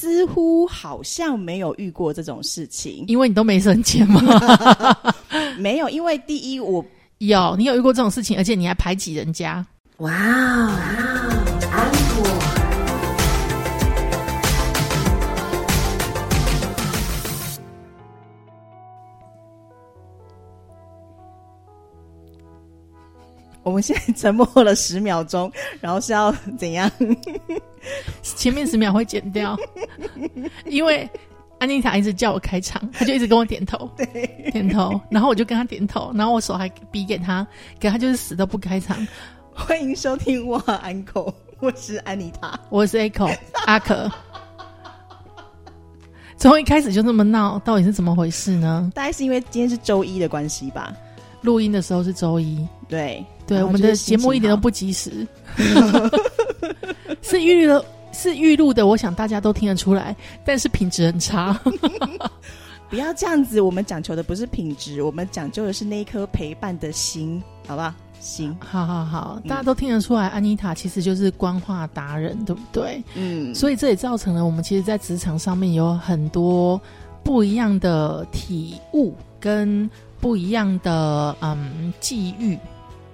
似乎好像没有遇过这种事情。因为你都没省钱吗。没有，因为第一我有，你有遇过这种事情，而且你还排挤人家。哇哦，安果。我们现在沉默了十秒钟，然后是要怎样？前面十秒会剪掉，因为安妮塔一直叫我开场，她就一直跟我点头，对，点头，然后我就跟她点头，然后我手还比给她，给她就是死都不开场。欢迎收听哇安口，我是安妮塔，我是 Echo 阿可。从一开始就这么闹，到底是怎么回事呢？大概是因为今天是周一的关系吧。录音的时候是周一，对对，我们的节目一点都不及时，是预录是预录的，我想大家都听得出来，但是品质很差。不要这样子，我们讲求的不是品质，我们讲究的是那一颗陪伴的心，好不好？行，好好好，大家都听得出来，安妮塔其实就是官话达人，对不对？嗯，所以这也造成了我们其实，在职场上面有很多不一样的体悟跟。不一样的嗯际遇，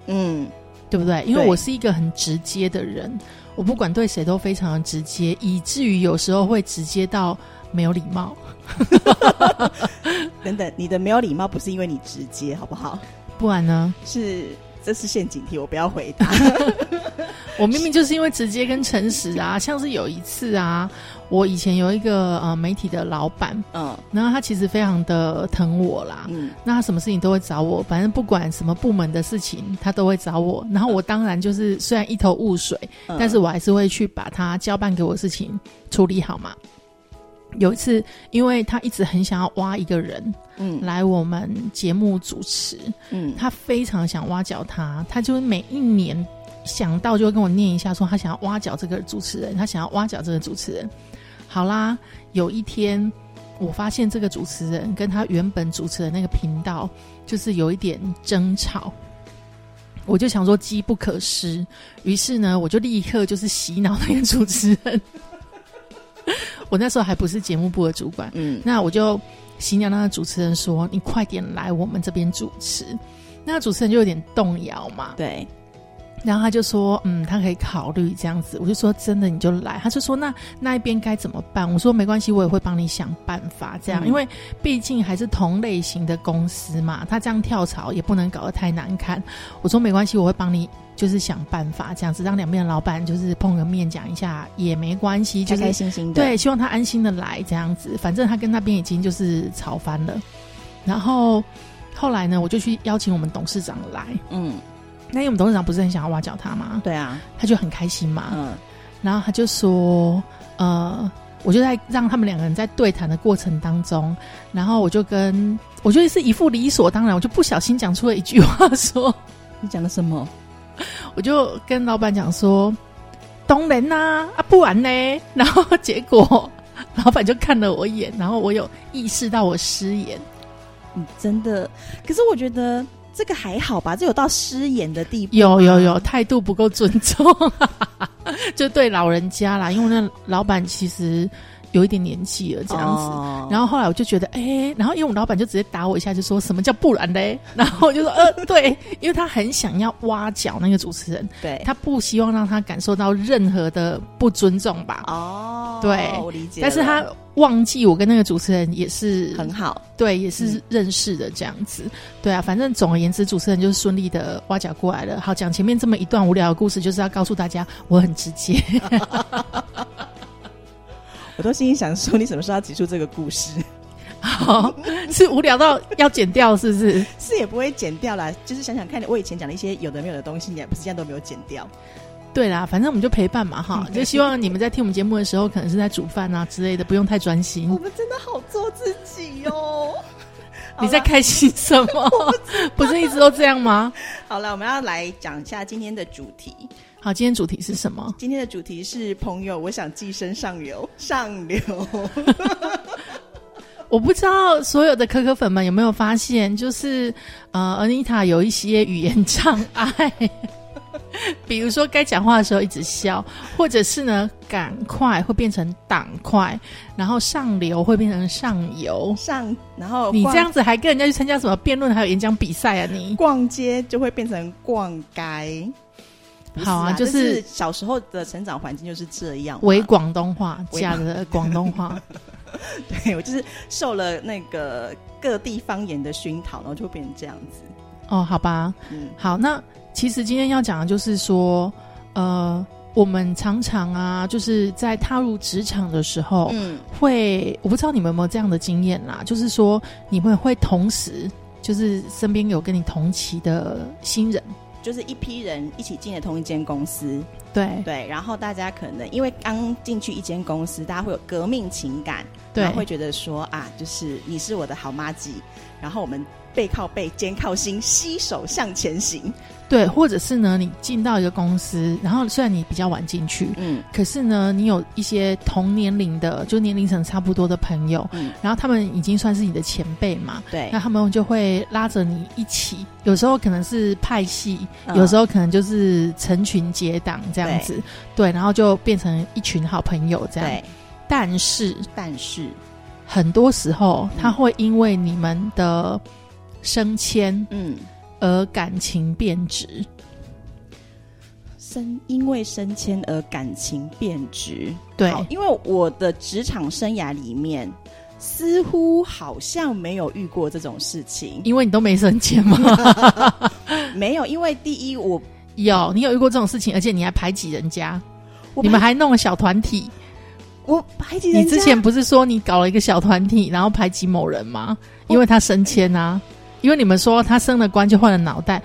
嗯，对不对？因为我是一个很直接的人，我不管对谁都非常的直接，以至于有时候会直接到没有礼貌。等等，你的没有礼貌不是因为你直接，好不好？不然呢？是。这是陷阱题，我不要回答。我明明就是因为直接跟诚实啊，像是有一次啊，我以前有一个呃媒体的老板，嗯，然后他其实非常的疼我啦，嗯，那他什么事情都会找我，反正不管什么部门的事情，他都会找我。然后我当然就是虽然一头雾水，但是我还是会去把他交办给我的事情处理好嘛。有一次，因为他一直很想要挖一个人，嗯，来我们节目主持，嗯，他非常想挖角他，他就每一年想到就会跟我念一下，说他想要挖角这个主持人，他想要挖角这个主持人。好啦，有一天我发现这个主持人跟他原本主持的那个频道就是有一点争吵，我就想说机不可失，于是呢，我就立刻就是洗脑那个主持人。我那时候还不是节目部的主管，嗯，那我就新娘那个主持人说：“你快点来我们这边主持。”那个主持人就有点动摇嘛，对。然后他就说：“嗯，他可以考虑这样子。”我就说：“真的你就来。”他就说：“那那一边该怎么办？”我说：“没关系，我也会帮你想办法。这样，因为毕竟还是同类型的公司嘛，他这样跳槽也不能搞得太难看。”我说：“没关系，我会帮你。”就是想办法这样子，让两边的老板就是碰个面讲一下也没关系，开开心心的。对，希望他安心的来这样子。反正他跟那边已经就是吵翻了。然后后来呢，我就去邀请我们董事长来。嗯，那因为我们董事长不是很想要挖角他吗？对啊，他就很开心嘛。嗯，然后他就说，呃，我就在让他们两个人在对谈的过程当中，然后我就跟我觉得是一副理所当然，我就不小心讲出了一句话，说你讲的什么？我就跟老板讲说：“当然呐，啊不然呢？” 然后结果 老板就看了我一眼，然后我有意识到我失言。嗯，真的。可是我觉得这个还好吧，这有到失言的地步。有有有，态度不够尊重，就对老人家啦。因为那老板其实。有一点年纪了，这样子，然后后来我就觉得，哎，然后因为我们老板就直接打我一下，就说什么叫不然嘞？然后我就说，呃，对，因为他很想要挖角那个主持人，对他不希望让他感受到任何的不尊重吧？哦，对，我理解。但是他忘记我跟那个主持人也是很好，对，也是认识的这样子。对啊，反正总而言之，主持人就是顺利的挖角过来了。好，讲前面这么一段无聊的故事，就是要告诉大家，我很直接。我都心里想说，你什么时候要结束这个故事？好，是无聊到要剪掉，是不是？是也不会剪掉啦，就是想想看，我以前讲的一些有的没有的东西，你不是现在都没有剪掉。对啦，反正我们就陪伴嘛，哈，就希望你们在听我们节目的时候，可能是在煮饭啊之类的，不用太专心。我们真的好做自己哦。你在开心什么？不是一直都这样吗？好了，我们要来讲一下今天的主题。好，今天主题是什么？今天的主题是朋友，我想寄生上流，上流。我不知道所有的可可粉们有没有发现，就是呃，安妮塔有一些语言障碍。比如说该讲话的时候一直笑，或者是呢，赶快会变成党快，然后上流会变成上游上，然后你这样子还跟人家去参加什么辩论还有演讲比赛啊？你逛街就会变成逛街。好啊，就是小时候的成长环境就是这样，为广东话加的广东话。对我就是受了那个各地方言的熏陶，然后就变成这样子。哦，好吧，嗯，好，那其实今天要讲的就是说，呃，我们常常啊，就是在踏入职场的时候，嗯，会我不知道你们有没有这样的经验啦，就是说你们会同时，就是身边有跟你同期的新人。就是一批人一起进了同一间公司，对对，然后大家可能因为刚进去一间公司，大家会有革命情感，对，会觉得说啊，就是你是我的好妈吉，然后我们。背靠背，肩靠心，携手向前行。对，或者是呢，你进到一个公司，然后虽然你比较晚进去，嗯，可是呢，你有一些同年龄的，就年龄层差不多的朋友，嗯，然后他们已经算是你的前辈嘛，对，那他们就会拉着你一起，有时候可能是派系，有时候可能就是成群结党这样子，对，然后就变成一群好朋友这样。但是，但是。很多时候他会因为你们的。升迁，嗯，而感情变质，升因为升迁而感情变质，对，因为我的职场生涯里面，似乎好像没有遇过这种事情，因为你都没升迁吗？没有，因为第一我有，你有遇过这种事情，而且你还排挤人家，你们还弄了小团体，我排挤你之前不是说你搞了一个小团体，然后排挤某人吗？因为他升迁啊。因为你们说他升了官就换了脑袋，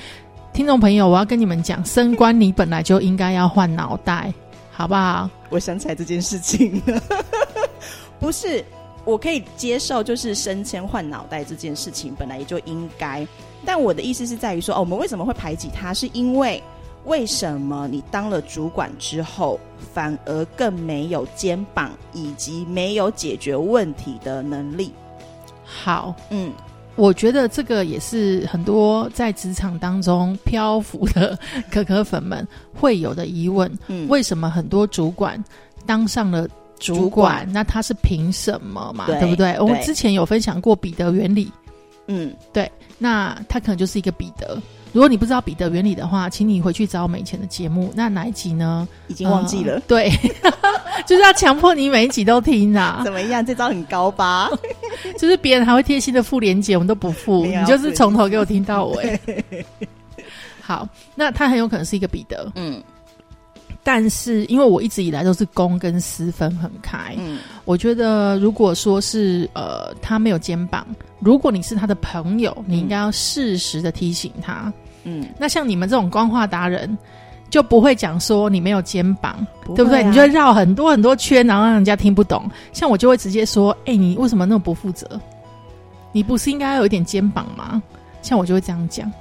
听众朋友，我要跟你们讲，升官你本来就应该要换脑袋，好不好？我想起来这件事情了，不是我可以接受，就是升迁换脑袋这件事情本来也就应该，但我的意思是在于说，哦，我们为什么会排挤他？是因为为什么你当了主管之后，反而更没有肩膀，以及没有解决问题的能力？好，嗯。我觉得这个也是很多在职场当中漂浮的可可粉们会有的疑问：嗯，为什么很多主管当上了主管？那他是凭什么嘛？对不对？我们之前有分享过彼得原理，嗯，对，那他可能就是一个彼得。如果你不知道彼得原理的话，请你回去找我们以前的节目。那哪一集呢？已经忘记了。对，就是要强迫你每一集都听啊。怎么样？这招很高吧？就是别人还会贴心的附连接，我们都不附，你就是从头给我听到尾。好，那他很有可能是一个彼得。嗯。但是，因为我一直以来都是公跟私分很开，嗯，我觉得如果说是呃他没有肩膀，如果你是他的朋友，你应该要适时的提醒他，嗯，那像你们这种光话达人，就不会讲说你没有肩膀，对不对？你就会绕很多很多圈，然后让人家听不懂。像我就会直接说，哎，你为什么那么不负责？你不是应该有一点肩膀吗？像我就会这样讲。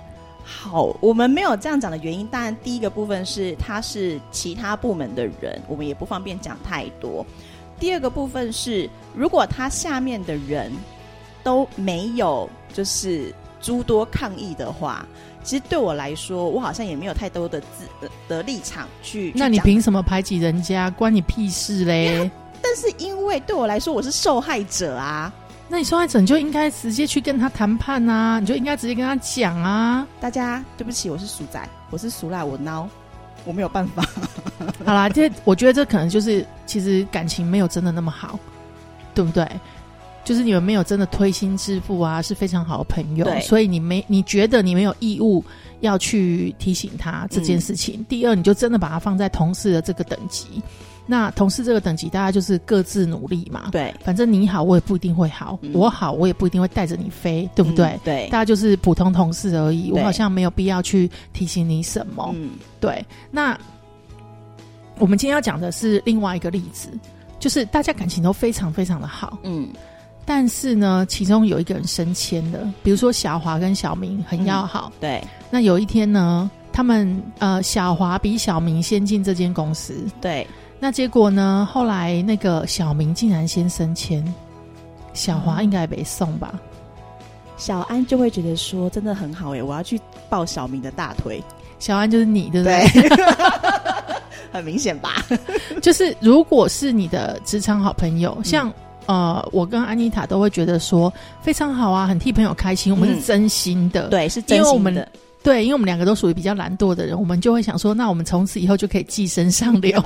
好，我们没有这样讲的原因，当然第一个部分是他是其他部门的人，我们也不方便讲太多。第二个部分是，如果他下面的人都没有就是诸多抗议的话，其实对我来说，我好像也没有太多的自的立场去。那你凭什么排挤人家？关你屁事嘞！但是因为对我来说，我是受害者啊。那你受害者你就应该直接去跟他谈判啊，你就应该直接跟他讲啊。大家对不起，我是鼠仔，我是鼠赖，我孬，我没有办法。好啦，这我觉得这可能就是其实感情没有真的那么好，对不对？就是你们没有真的推心置腹啊，是非常好的朋友，所以你没你觉得你没有义务要去提醒他这件事情。第二，你就真的把他放在同事的这个等级。那同事这个等级，大家就是各自努力嘛。对，反正你好，我也不一定会好；我好，我也不一定会带着你飞，对不对？对，大家就是普通同事而已。我好像没有必要去提醒你什么。嗯，对。那我们今天要讲的是另外一个例子，就是大家感情都非常非常的好。嗯，但是呢，其中有一个人升迁的，比如说小华跟小明很要好。对。那有一天呢，他们呃，小华比小明先进这间公司。对。那结果呢？后来那个小明竟然先升迁，小华应该没送吧？小安就会觉得说，真的很好哎，我要去抱小明的大腿。小安就是你，对不对？很明显吧？就是如果是你的职场好朋友，像呃，我跟安妮塔都会觉得说非常好啊，很替朋友开心，我们是真心的，对，是真心的。对，因为我们两个都属于比较懒惰的人，我们就会想说，那我们从此以后就可以寄生上流，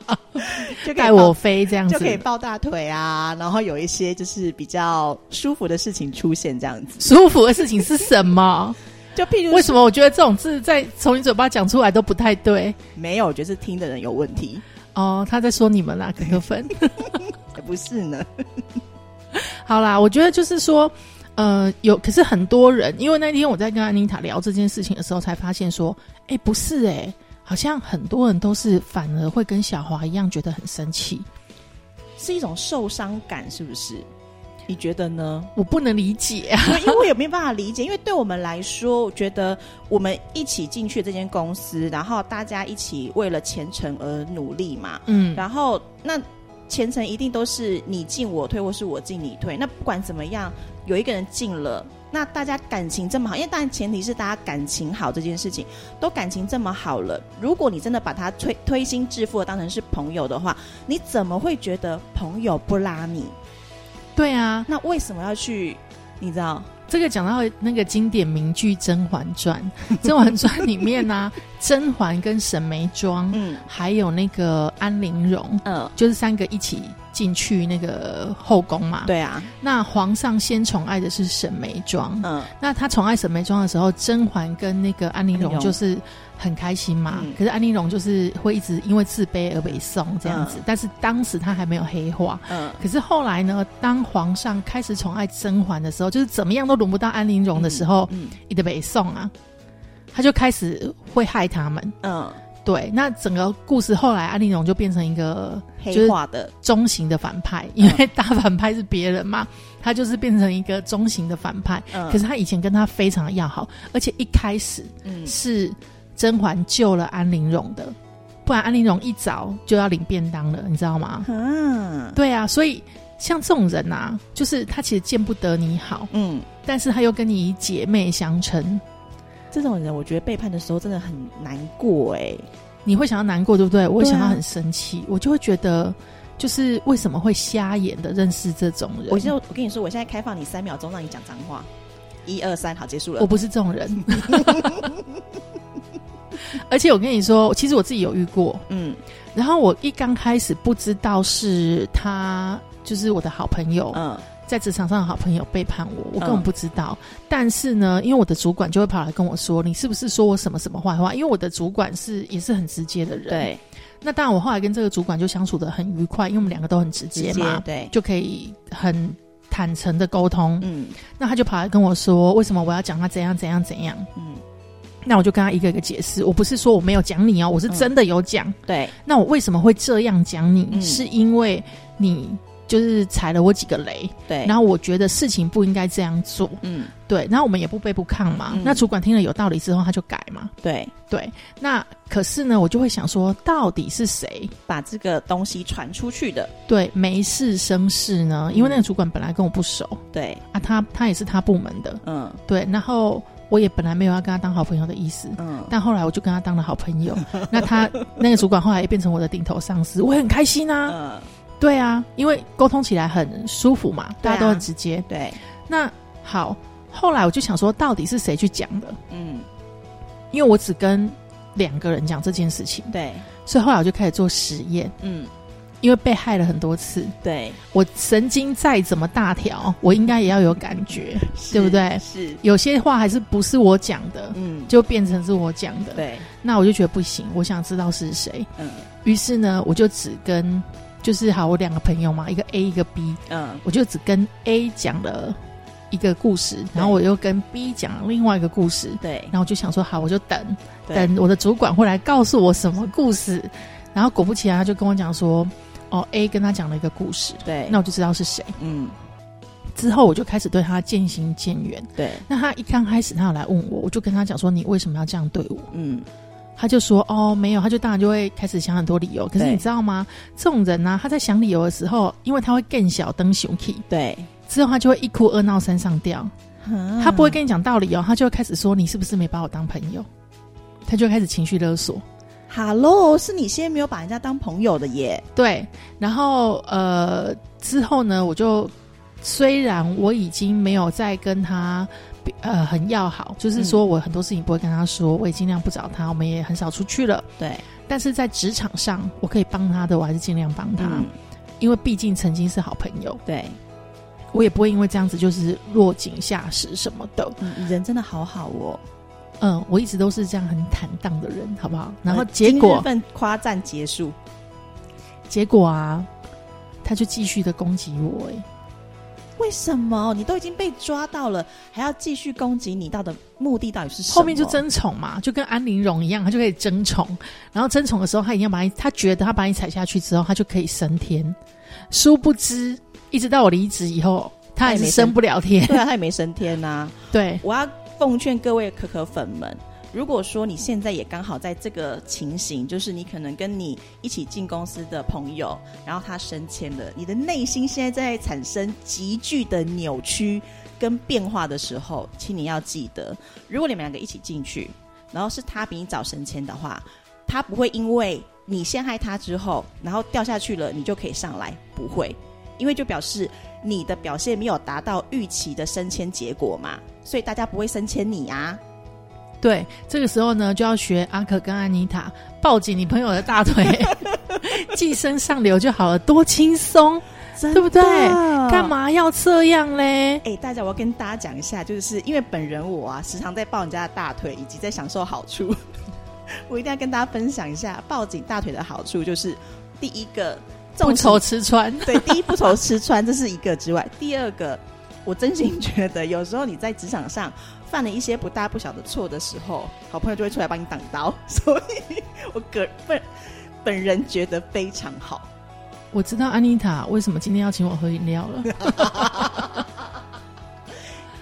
就带我飞这样子，就可以抱大腿啊，然后有一些就是比较舒服的事情出现这样子。舒服的事情是什么？就譬如为什么我觉得这种字在从你嘴巴讲出来都不太对？没有，我觉得是听的人有问题。哦，他在说你们啦，可可粉，也 不是呢。好啦，我觉得就是说。呃，有，可是很多人，因为那天我在跟安妮塔聊这件事情的时候，才发现说，哎，不是哎，好像很多人都是反而会跟小华一样，觉得很生气，是一种受伤感，是不是？你觉得呢？我不能理解，因为我也没办法理解，因为对我们来说，我觉得我们一起进去这间公司，然后大家一起为了前程而努力嘛，嗯，然后那。前程一定都是你进我退，或是我进你退。那不管怎么样，有一个人进了，那大家感情这么好，因为当然前提是大家感情好这件事情，都感情这么好了。如果你真的把他推推心置腹的当成是朋友的话，你怎么会觉得朋友不拉你？对啊，那为什么要去？你知道？这个讲到那个经典名句《甄嬛传》，《甄嬛传》里面呢，甄嬛跟沈眉庄，嗯，还有那个安陵容，嗯，就是三个一起进去那个后宫嘛。对啊，那皇上先宠爱的是沈眉庄，嗯，那他宠爱沈眉庄的时候，甄嬛跟那个安陵容就是。很开心嘛，可是安陵容就是会一直因为自卑而被送这样子，但是当时他还没有黑化。嗯，可是后来呢，当皇上开始宠爱甄嬛的时候，就是怎么样都轮不到安陵容的时候，嗯，一直被送啊，他就开始会害他们。嗯，对，那整个故事后来安陵容就变成一个黑化的中型的反派，因为大反派是别人嘛，他就是变成一个中型的反派。嗯，可是他以前跟他非常的要好，而且一开始嗯是。甄嬛救了安陵容的，不然安陵容一早就要领便当了，你知道吗？嗯，对啊，所以像这种人呐，就是他其实见不得你好，嗯，但是他又跟你姐妹相称，这种人我觉得背叛的时候真的很难过哎，你会想要难过对不对？我会想到很生气，我就会觉得就是为什么会瞎眼的认识这种人？我就我跟你说，我现在开放你三秒钟让你讲脏话，一二三，好，结束了。我不是这种人。而且我跟你说，其实我自己有遇过，嗯，然后我一刚开始不知道是他，就是我的好朋友，嗯，在职场上的好朋友背叛我，我根本不知道。但是呢，因为我的主管就会跑来跟我说：“你是不是说我什么什么坏话？”因为我的主管是也是很直接的人，对。那当然，我后来跟这个主管就相处的很愉快，因为我们两个都很直接嘛，对，就可以很坦诚的沟通。嗯，那他就跑来跟我说：“为什么我要讲他怎样怎样怎样？”嗯。那我就跟他一个一个解释，我不是说我没有讲你哦，我是真的有讲。对，那我为什么会这样讲你？是因为你就是踩了我几个雷。对，然后我觉得事情不应该这样做。嗯，对，然后我们也不卑不亢嘛。那主管听了有道理之后，他就改嘛。对对，那可是呢，我就会想说，到底是谁把这个东西传出去的？对，没事生事呢，因为那个主管本来跟我不熟。对啊，他他也是他部门的。嗯，对，然后。我也本来没有要跟他当好朋友的意思，嗯，但后来我就跟他当了好朋友。那他那个主管后来也变成我的顶头上司，我很开心啊。嗯，对啊，因为沟通起来很舒服嘛，大家都很直接。对，那好，后来我就想说，到底是谁去讲的？嗯，因为我只跟两个人讲这件事情，对，所以后来我就开始做实验。嗯。因为被害了很多次，对我神经再怎么大条，我应该也要有感觉，对不对？是有些话还是不是我讲的，嗯，就变成是我讲的，对。那我就觉得不行，我想知道是谁，嗯。于是呢，我就只跟就是好，我两个朋友嘛，一个 A 一个 B，嗯，我就只跟 A 讲了一个故事，然后我又跟 B 讲另外一个故事，对。然后我就想说，好，我就等等我的主管会来告诉我什么故事，然后果不其然，他就跟我讲说。哦，A 跟他讲了一个故事，对，那我就知道是谁。嗯，之后我就开始对他渐行渐远。对，那他一刚开始他有来问我，我就跟他讲说：“你为什么要这样对我？”嗯，他就说：“哦，没有。”他就当然就会开始想很多理由。可是你知道吗？这种人呢，他在想理由的时候，因为他会更小灯熊气，对，之后他就会一哭二闹三上吊。他不会跟你讲道理哦，他就会开始说：“你是不是没把我当朋友？”他就开始情绪勒索。Hello，是你先没有把人家当朋友的耶。对，然后呃之后呢，我就虽然我已经没有再跟他呃很要好，就是说我很多事情不会跟他说，我也尽量不找他，我们也很少出去了。对，但是在职场上我可以帮他的，我还是尽量帮他，因为毕竟曾经是好朋友。对，我也不会因为这样子就是落井下石什么的。人真的好好哦。嗯，我一直都是这样很坦荡的人，好不好？然后结果份夸赞结束，结果啊，他就继续的攻击我。哎，为什么？你都已经被抓到了，还要继续攻击你？到的目的到底是什么？后面就争宠嘛，就跟安陵容一样，他就可以争宠。然后争宠的时候，他一定要把你，他觉得他把你踩下去之后，他就可以升天。殊不知，一直到我离职以后，他还是升不了天。对啊，他也没升天呐。对，我要。奉劝各位可可粉们，如果说你现在也刚好在这个情形，就是你可能跟你一起进公司的朋友，然后他升迁了，你的内心现在在产生急剧的扭曲跟变化的时候，请你要记得，如果你们两个一起进去，然后是他比你早升迁的话，他不会因为你陷害他之后，然后掉下去了，你就可以上来，不会，因为就表示。你的表现没有达到预期的升迁结果嘛？所以大家不会升迁你啊。对，这个时候呢，就要学阿可跟安妮塔抱紧你朋友的大腿，寄生上流就好了，多轻松，对不对？干嘛要这样嘞？哎，大家，我要跟大家讲一下，就是因为本人我啊，时常在抱人家的大腿，以及在享受好处。我一定要跟大家分享一下抱紧大腿的好处，就是第一个。不愁吃穿，对，第一不愁吃穿，这是一个之外，第二个，我真心 觉得有时候你在职场上犯了一些不大不小的错的时候，好朋友就会出来帮你挡刀，所以我个本本人觉得非常好。我知道安妮塔为什么今天要请我喝饮料了。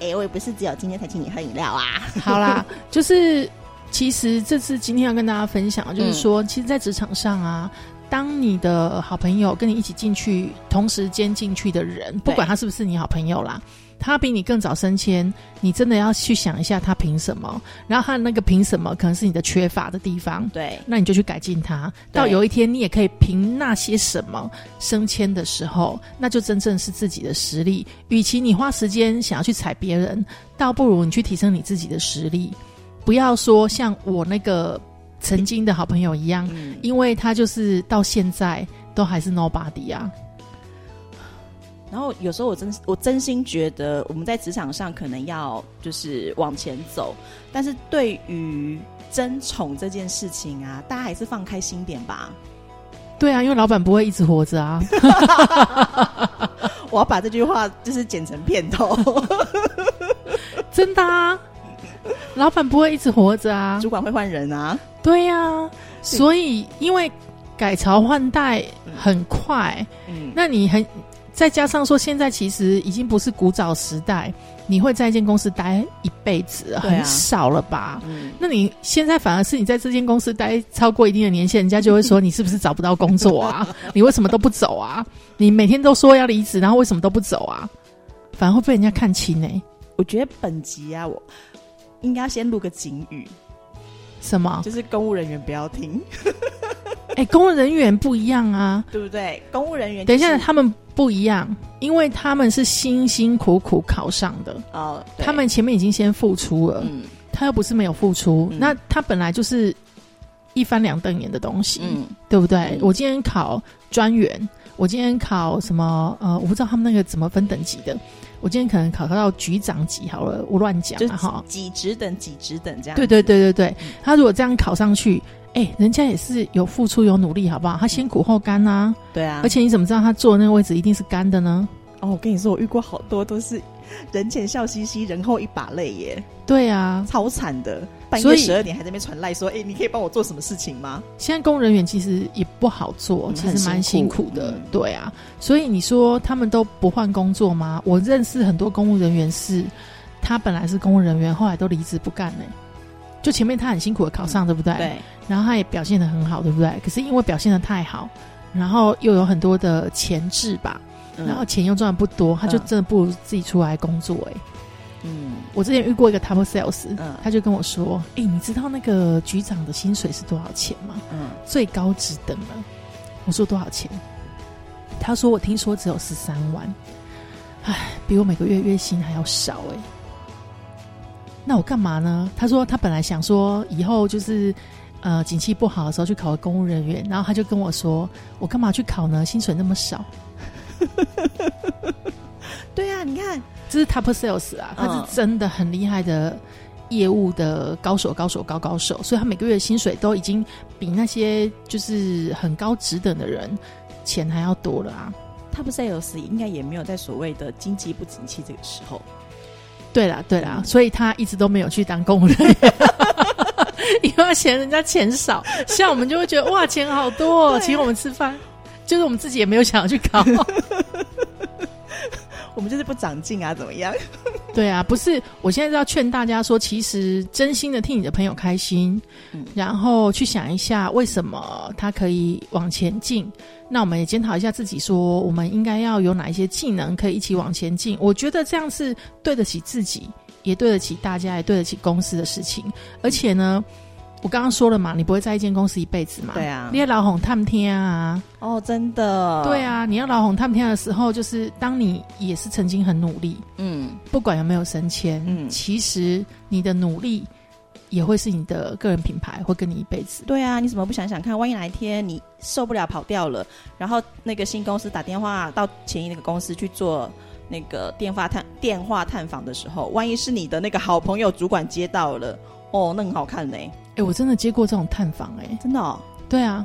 哎，我也不是只有今天才请你喝饮料啊。好啦，就是其实这次今天要跟大家分享，就是说，其实，在职场上啊。当你的好朋友跟你一起进去，同时间进去的人，不管他是不是你好朋友啦，他比你更早升迁，你真的要去想一下他凭什么？然后他那个凭什么，可能是你的缺乏的地方。对，那你就去改进他。到有一天你也可以凭那些什么升迁的时候，那就真正是自己的实力。与其你花时间想要去踩别人，倒不如你去提升你自己的实力。不要说像我那个。曾经的好朋友一样，因为他就是到现在都还是 nobody 啊。然后有时候我真我真心觉得我们在职场上可能要就是往前走，但是对于争宠这件事情啊，大家还是放开心点吧。对啊，因为老板不会一直活着啊。我要把这句话就是剪成片头，真的啊。老板不会一直活着啊，主管会换人啊。对呀，所以因为改朝换代很快，嗯，那你很再加上说，现在其实已经不是古早时代，你会在一间公司待一辈子很少了吧？嗯，那你现在反而是你在这间公司待超过一定的年限，人家就会说你是不是找不到工作啊？你为什么都不走啊？你每天都说要离职，然后为什么都不走啊？反而会被人家看清呢？我觉得本集啊，我。应该先录个警语，什么？就是公务人员不要听。哎，公务人员不一样啊，对不对？公务人员，等一下，他们不一样，因为他们是辛辛苦苦考上的哦，他们前面已经先付出了，嗯，他又不是没有付出，那他本来就是一翻两瞪眼的东西，嗯，对不对？我今天考专员，我今天考什么？呃，我不知道他们那个怎么分等级的。我今天可能考到局长级好了，我乱讲哈，几职等几职等这样。对对对对对，他如果这样考上去，哎，人家也是有付出有努力，好不好？他先苦后甘呐。对啊。而且你怎么知道他坐那个位置一定是干的呢？哦，我跟你说，我遇过好多都是人前笑嘻嘻，人后一把泪耶。对啊，超惨的。半夜十二点还在那边传赖说：“哎，你可以帮我做什么事情吗？”现在公人员其实也不好做，其实蛮辛苦的。对啊，所以你说他们都不换工作吗？我认识很多公务人员是，他本来是公务人员，后来都离职不干呢。就前面他很辛苦的考上，对不对？对。然后他也表现的很好，对不对？可是因为表现的太好，然后又有很多的前置吧，然后钱又赚的不多，他就真的不如自己出来工作哎。嗯，我之前遇过一个 top sales，嗯，他就跟我说：“哎，你知道那个局长的薪水是多少钱吗？嗯，最高职等了。”我说多少钱？他说我听说只有十三万，唉，比我每个月月薪还要少哎。那我干嘛呢？他说他本来想说以后就是呃景气不好的时候去考个公务人员，然后他就跟我说我干嘛去考呢？薪水那么少。对啊，你看这是 top sales 啊，他是真的很厉害的业务的高手，高手高高手，所以他每个月薪水都已经比那些就是很高职等的人钱还要多了啊。top sales 应该也没有在所谓的经济不景气这个时候。对啦，对啦，所以他一直都没有去当工人，因为嫌人家钱少。像我们就会觉得哇，钱好多，请我们吃饭，就是我们自己也没有想要去考。我们就是不长进啊，怎么样？对啊，不是，我现在是要劝大家说，其实真心的替你的朋友开心，然后去想一下为什么他可以往前进。那我们也检讨一下自己，说我们应该要有哪一些技能可以一起往前进。我觉得这样是对得起自己，也对得起大家，也对得起公司的事情，而且呢。我刚刚说了嘛，你不会在一间公司一辈子嘛？对啊，你要老红探天啊！哦，真的。对啊，你要老红探天的时候，就是当你也是曾经很努力，嗯，不管有没有升迁，嗯，其实你的努力也会是你的个人品牌，会跟你一辈子。对啊，你怎么不想想看？万一哪一天你受不了跑掉了，然后那个新公司打电话到前一那个公司去做那个电话探电话探访的时候，万一是你的那个好朋友主管接到了，哦，那很好看呢。哎，我真的接过这种探访，哎，真的，对啊，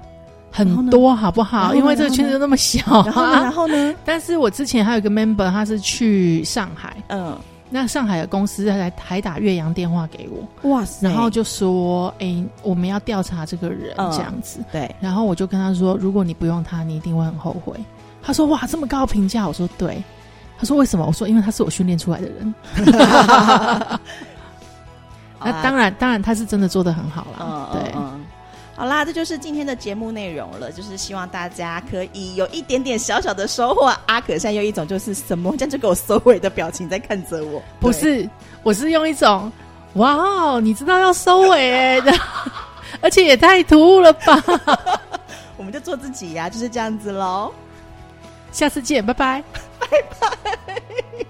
很多，好不好？因为这个圈子那么小，然后，然后呢？但是我之前还有一个 member，他是去上海，嗯，那上海的公司还还打岳阳电话给我，哇塞，然后就说，哎，我们要调查这个人，这样子，对，然后我就跟他说，如果你不用他，你一定会很后悔。他说，哇，这么高评价，我说对，他说为什么？我说因为他是我训练出来的人。那当然，当然他是真的做的很好了。对，好啦，这就是今天的节目内容了。就是希望大家可以有一点点小小的收获。阿可现在用一种就是什么这样就给我收尾的表情在看着我。不是，我是用一种哇哦，你知道要收尾的，而且也太突兀了吧？我们就做自己呀，就是这样子喽。下次见，拜拜，拜拜。